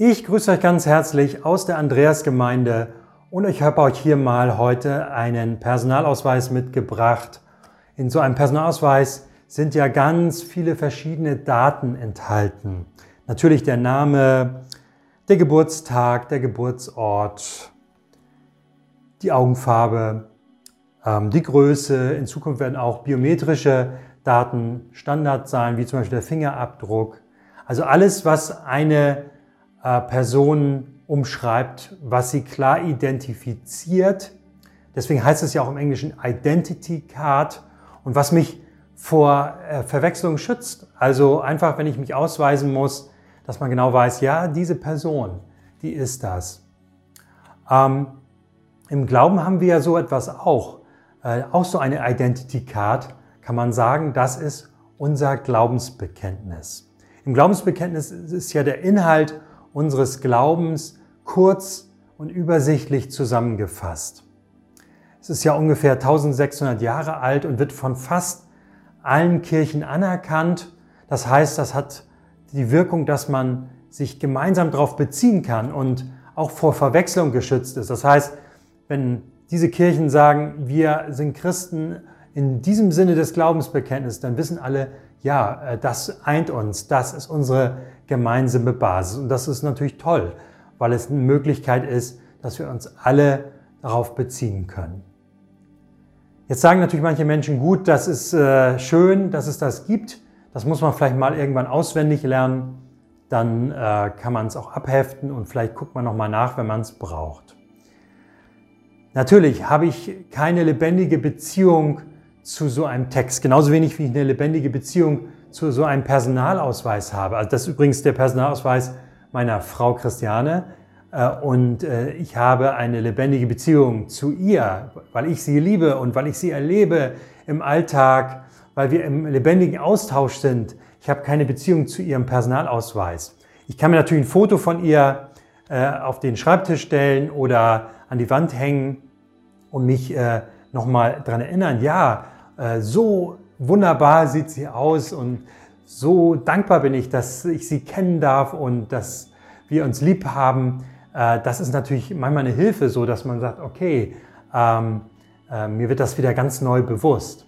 Ich grüße euch ganz herzlich aus der Andreasgemeinde und ich habe euch hier mal heute einen Personalausweis mitgebracht. In so einem Personalausweis sind ja ganz viele verschiedene Daten enthalten. Natürlich der Name, der Geburtstag, der Geburtsort, die Augenfarbe, ähm, die Größe. In Zukunft werden auch biometrische Daten Standard sein, wie zum Beispiel der Fingerabdruck. Also alles, was eine äh, Person umschreibt, was sie klar identifiziert. Deswegen heißt es ja auch im Englischen Identity Card und was mich vor äh, Verwechslung schützt. Also einfach, wenn ich mich ausweisen muss, dass man genau weiß, ja, diese Person, die ist das. Ähm, Im Glauben haben wir ja so etwas auch, äh, auch so eine Identity Card, kann man sagen, das ist unser Glaubensbekenntnis. Im Glaubensbekenntnis ist ja der Inhalt unseres Glaubens kurz und übersichtlich zusammengefasst. Es ist ja ungefähr 1600 Jahre alt und wird von fast allen Kirchen anerkannt. Das heißt, das hat die Wirkung, dass man sich gemeinsam darauf beziehen kann und auch vor Verwechslung geschützt ist. Das heißt, wenn diese Kirchen sagen, wir sind Christen in diesem Sinne des Glaubensbekenntnisses, dann wissen alle, ja, äh, das eint uns, das ist unsere gemeinsame Basis. Und das ist natürlich toll, weil es eine Möglichkeit ist, dass wir uns alle darauf beziehen können. Jetzt sagen natürlich manche Menschen, gut, das ist äh, schön, dass es das gibt. Das muss man vielleicht mal irgendwann auswendig lernen. Dann äh, kann man es auch abheften und vielleicht guckt man nochmal nach, wenn man es braucht. Natürlich habe ich keine lebendige Beziehung zu so einem Text, genauso wenig wie ich eine lebendige Beziehung zu so einem Personalausweis habe. Also das ist übrigens der Personalausweis meiner Frau Christiane. Äh, und äh, ich habe eine lebendige Beziehung zu ihr, weil ich sie liebe und weil ich sie erlebe im Alltag, weil wir im lebendigen Austausch sind. Ich habe keine Beziehung zu ihrem Personalausweis. Ich kann mir natürlich ein Foto von ihr äh, auf den Schreibtisch stellen oder an die Wand hängen und mich nochmal daran erinnern, ja, so wunderbar sieht sie aus und so dankbar bin ich, dass ich sie kennen darf und dass wir uns lieb haben. Äh, das ist natürlich manchmal eine Hilfe, so dass man sagt, okay, ähm, äh, mir wird das wieder ganz neu bewusst.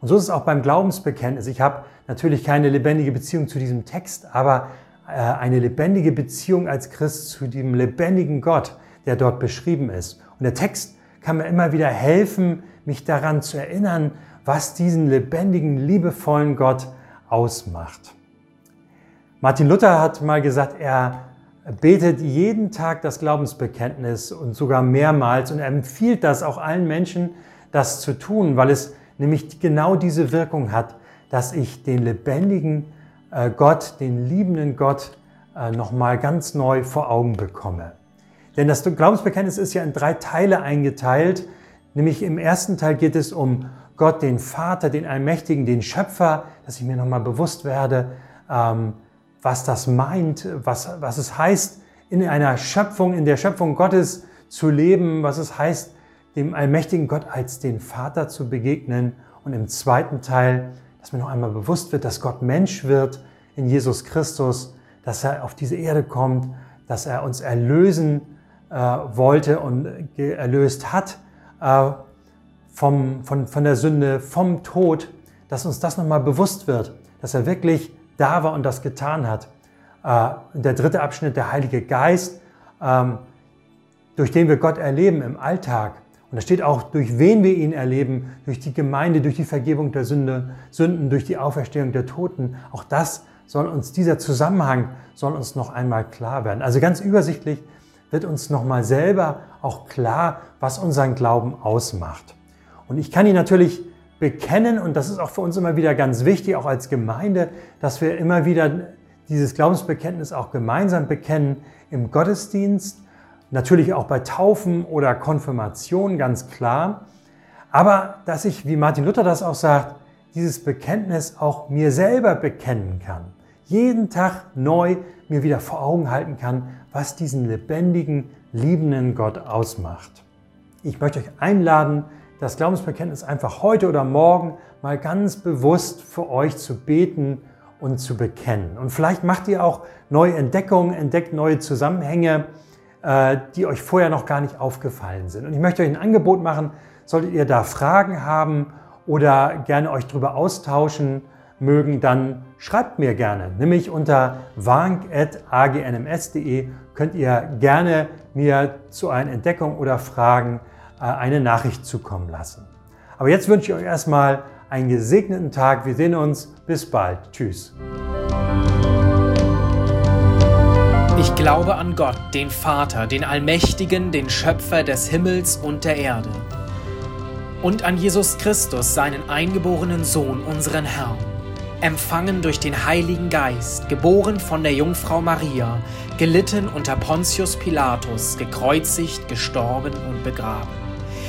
Und so ist es auch beim Glaubensbekenntnis. Ich habe natürlich keine lebendige Beziehung zu diesem Text, aber äh, eine lebendige Beziehung als Christ zu dem lebendigen Gott, der dort beschrieben ist. Und der Text kann mir immer wieder helfen, mich daran zu erinnern, was diesen lebendigen, liebevollen Gott ausmacht. Martin Luther hat mal gesagt, er betet jeden Tag das Glaubensbekenntnis und sogar mehrmals und er empfiehlt das auch allen Menschen, das zu tun, weil es nämlich genau diese Wirkung hat, dass ich den lebendigen äh, Gott, den liebenden Gott äh, nochmal ganz neu vor Augen bekomme. Denn das Glaubensbekenntnis ist ja in drei Teile eingeteilt. Nämlich im ersten Teil geht es um Gott, den Vater, den Allmächtigen, den Schöpfer, dass ich mir nochmal bewusst werde, ähm, was das meint, was, was es heißt, in einer Schöpfung, in der Schöpfung Gottes zu leben, was es heißt, dem allmächtigen Gott als den Vater zu begegnen. Und im zweiten Teil, dass mir noch einmal bewusst wird, dass Gott Mensch wird in Jesus Christus, dass er auf diese Erde kommt, dass er uns erlösen äh, wollte und erlöst hat. Äh, vom, von, von der Sünde, vom Tod, dass uns das nochmal bewusst wird, dass er wirklich da war und das getan hat. Äh, der dritte Abschnitt, der Heilige Geist, ähm, durch den wir Gott erleben im Alltag. Und da steht auch, durch wen wir ihn erleben, durch die Gemeinde, durch die Vergebung der Sünde, Sünden, durch die Auferstehung der Toten. Auch das soll uns, dieser Zusammenhang soll uns noch einmal klar werden. Also ganz übersichtlich wird uns nochmal selber auch klar, was unseren Glauben ausmacht. Und ich kann ihn natürlich bekennen, und das ist auch für uns immer wieder ganz wichtig, auch als Gemeinde, dass wir immer wieder dieses Glaubensbekenntnis auch gemeinsam bekennen im Gottesdienst, natürlich auch bei Taufen oder Konfirmation, ganz klar. Aber dass ich, wie Martin Luther das auch sagt, dieses Bekenntnis auch mir selber bekennen kann. Jeden Tag neu mir wieder vor Augen halten kann, was diesen lebendigen, liebenden Gott ausmacht. Ich möchte euch einladen, das Glaubensbekenntnis einfach heute oder morgen mal ganz bewusst für euch zu beten und zu bekennen. Und vielleicht macht ihr auch neue Entdeckungen, entdeckt neue Zusammenhänge, äh, die euch vorher noch gar nicht aufgefallen sind. Und ich möchte euch ein Angebot machen, solltet ihr da Fragen haben oder gerne euch darüber austauschen mögen, dann schreibt mir gerne. Nämlich unter wank.agnms.de könnt ihr gerne mir zu euren Entdeckungen oder Fragen eine Nachricht zukommen lassen. Aber jetzt wünsche ich euch erstmal einen gesegneten Tag. Wir sehen uns. Bis bald. Tschüss. Ich glaube an Gott, den Vater, den Allmächtigen, den Schöpfer des Himmels und der Erde. Und an Jesus Christus, seinen eingeborenen Sohn, unseren Herrn, empfangen durch den Heiligen Geist, geboren von der Jungfrau Maria, gelitten unter Pontius Pilatus, gekreuzigt, gestorben und begraben